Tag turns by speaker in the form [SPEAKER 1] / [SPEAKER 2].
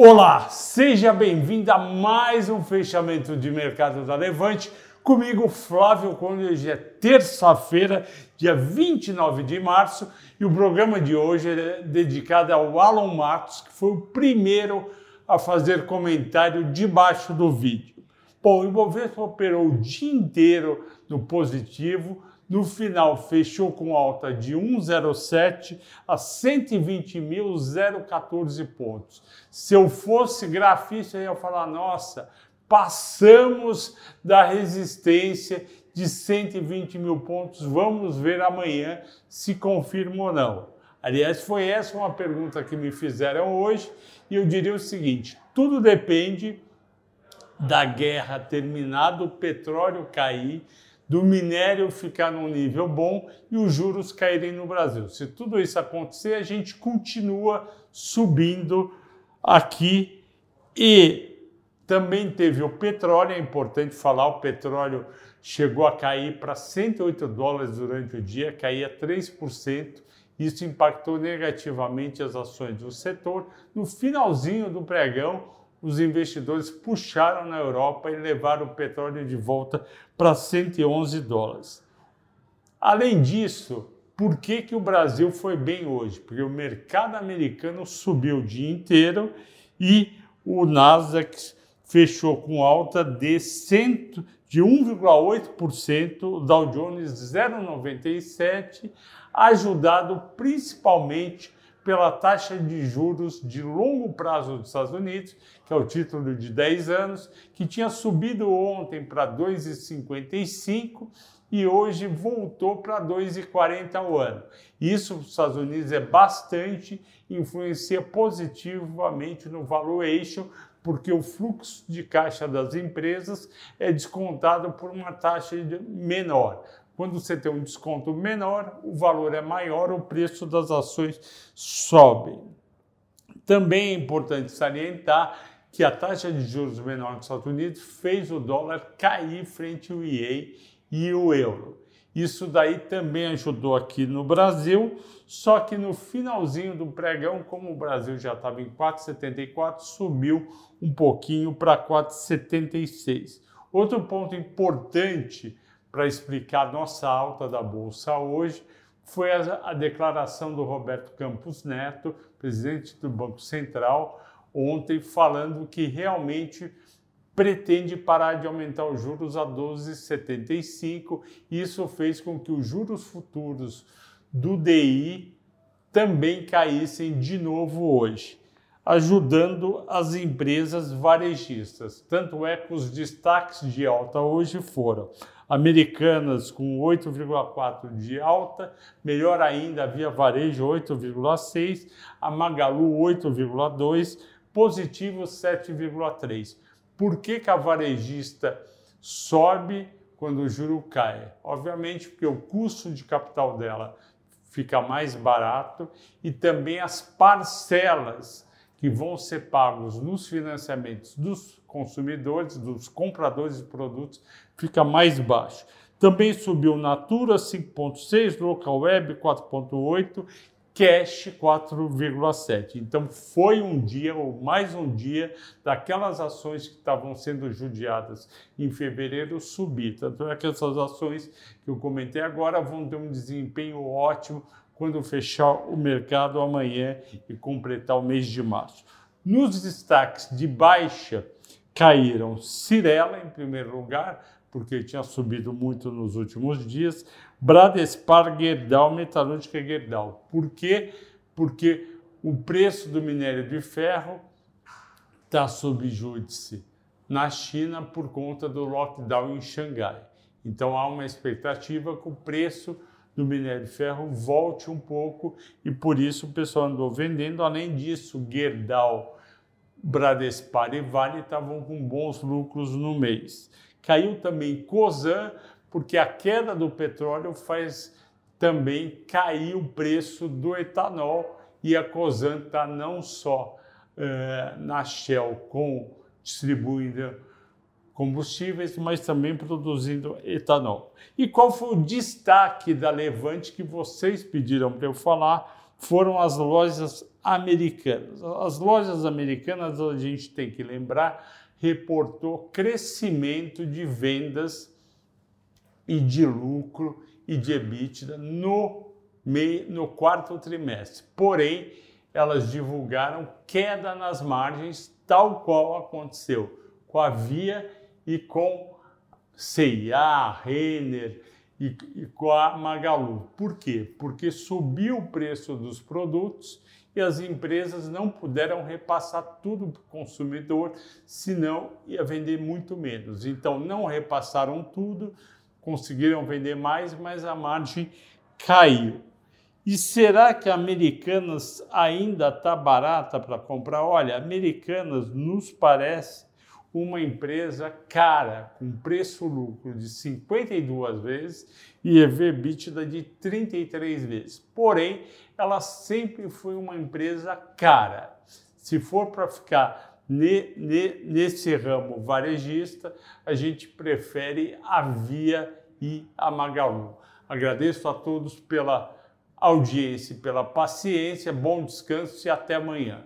[SPEAKER 1] Olá, seja bem-vindo a mais um fechamento de mercado da Levante. Comigo, Flávio Conde, hoje é terça-feira, dia 29 de março, e o programa de hoje é dedicado ao Alan Matos, que foi o primeiro a fazer comentário debaixo do vídeo. Bom, o Ibovespa operou o dia inteiro no positivo, no final, fechou com alta de 1,07 a 120.014 pontos. Se eu fosse grafista, eu ia falar: nossa, passamos da resistência de 120 mil pontos. Vamos ver amanhã se confirma ou não. Aliás, foi essa uma pergunta que me fizeram hoje e eu diria o seguinte: tudo depende da guerra terminar, do petróleo cair do minério ficar num nível bom e os juros caírem no Brasil. Se tudo isso acontecer, a gente continua subindo aqui e também teve o petróleo, é importante falar, o petróleo chegou a cair para 108 dólares durante o dia, caía 3%. Isso impactou negativamente as ações do setor. No finalzinho do pregão, os investidores puxaram na Europa e levaram o petróleo de volta para 111 dólares. Além disso, por que, que o Brasil foi bem hoje? Porque o mercado americano subiu o dia inteiro e o Nasdaq fechou com alta de, de 1,8%, o Dow Jones 0,97%, ajudado principalmente pela taxa de juros de longo prazo dos Estados Unidos, que é o título de 10 anos, que tinha subido ontem para 2,55 e hoje voltou para 2,40 ao ano. Isso para os Estados Unidos é bastante, influencia positivamente no valuation, porque o fluxo de caixa das empresas é descontado por uma taxa menor. Quando você tem um desconto menor, o valor é maior, o preço das ações sobe. Também é importante salientar que a taxa de juros menor nos Estados Unidos fez o dólar cair frente ao IE e o euro. Isso daí também ajudou aqui no Brasil, só que no finalzinho do pregão, como o Brasil já estava em 4,74, subiu um pouquinho para 4,76. Outro ponto importante para explicar nossa alta da Bolsa hoje foi a, a, declaração do Roberto Campos Neto, presidente do Banco Central, ontem, falando que realmente pretende parar de aumentar os juros a 12,75. Isso fez com que os juros futuros do DI também caíssem de novo hoje ajudando as empresas varejistas. Tanto é que os destaques de alta hoje foram Americanas com 8,4 de alta, melhor ainda a Via Varejo 8,6, a Magalu 8,2, positivo 7,3. Por que, que a varejista sobe quando o juro cai? Obviamente porque o custo de capital dela fica mais barato e também as parcelas que vão ser pagos nos financiamentos dos consumidores, dos compradores de produtos, fica mais baixo. Também subiu Natura 5.6, Local Web 4.8, Cash 4,7. Então foi um dia ou mais um dia daquelas ações que estavam sendo judiadas em fevereiro subir. Tanto é que essas ações que eu comentei agora vão ter um desempenho ótimo quando fechar o mercado amanhã e completar o mês de março. Nos destaques de baixa caíram Cirela em primeiro lugar, porque tinha subido muito nos últimos dias, Bradespar, Gerdau, Metalúrgica Gerdau. Por quê? Porque o preço do minério de ferro está sob júdice na China por conta do lockdown em Xangai. Então há uma expectativa que o preço do minério de ferro volte um pouco e por isso o pessoal andou vendendo. Além disso, Gerdau, Bradespar e Vale estavam com bons lucros no mês. Caiu também Cosan, porque a queda do petróleo faz também cair o preço do etanol e a Cosan está não só eh, na Shell com distribuindo combustíveis, mas também produzindo etanol. E qual foi o destaque da Levante que vocês pediram para eu falar? Foram as lojas americanas. As lojas americanas, a gente tem que lembrar, reportou crescimento de vendas e de lucro e de EBITDA no, meio, no quarto trimestre. Porém, elas divulgaram queda nas margens, tal qual aconteceu com a Via e com CIA, Renner e, e com a Magalu. Por quê? Porque subiu o preço dos produtos e as empresas não puderam repassar tudo para o consumidor, senão ia vender muito menos. Então, não repassaram tudo, conseguiram vender mais, mas a margem caiu. E será que Americanas ainda está barata para comprar? Olha, Americanas nos parece uma empresa cara, com preço-lucro de 52 vezes e EV/EBITDA de 33 vezes. Porém, ela sempre foi uma empresa cara. Se for para ficar ne, ne, nesse ramo varejista, a gente prefere a Via e a Magalu. Agradeço a todos pela audiência, pela paciência, bom descanso e até amanhã.